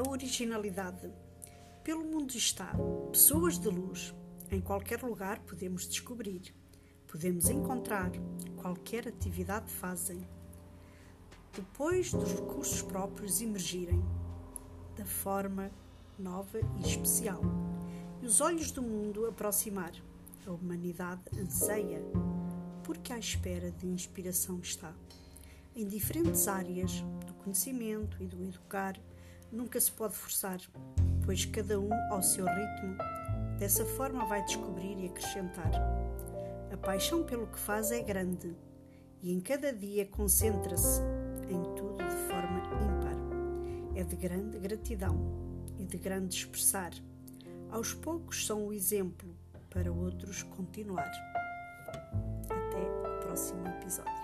originalidade. Pelo mundo está, pessoas de luz. Em qualquer lugar podemos descobrir, podemos encontrar, qualquer atividade fazem. Depois dos recursos próprios emergirem, da forma nova e especial, e os olhos do mundo aproximar, a humanidade anseia, porque à espera de inspiração está. Em diferentes áreas do conhecimento e do educar, nunca se pode forçar, pois cada um ao seu ritmo, dessa forma vai descobrir e acrescentar. A paixão pelo que faz é grande e em cada dia concentra-se em tudo de forma ímpar. É de grande gratidão e de grande expressar. Aos poucos são o exemplo para outros continuar. Até o próximo episódio.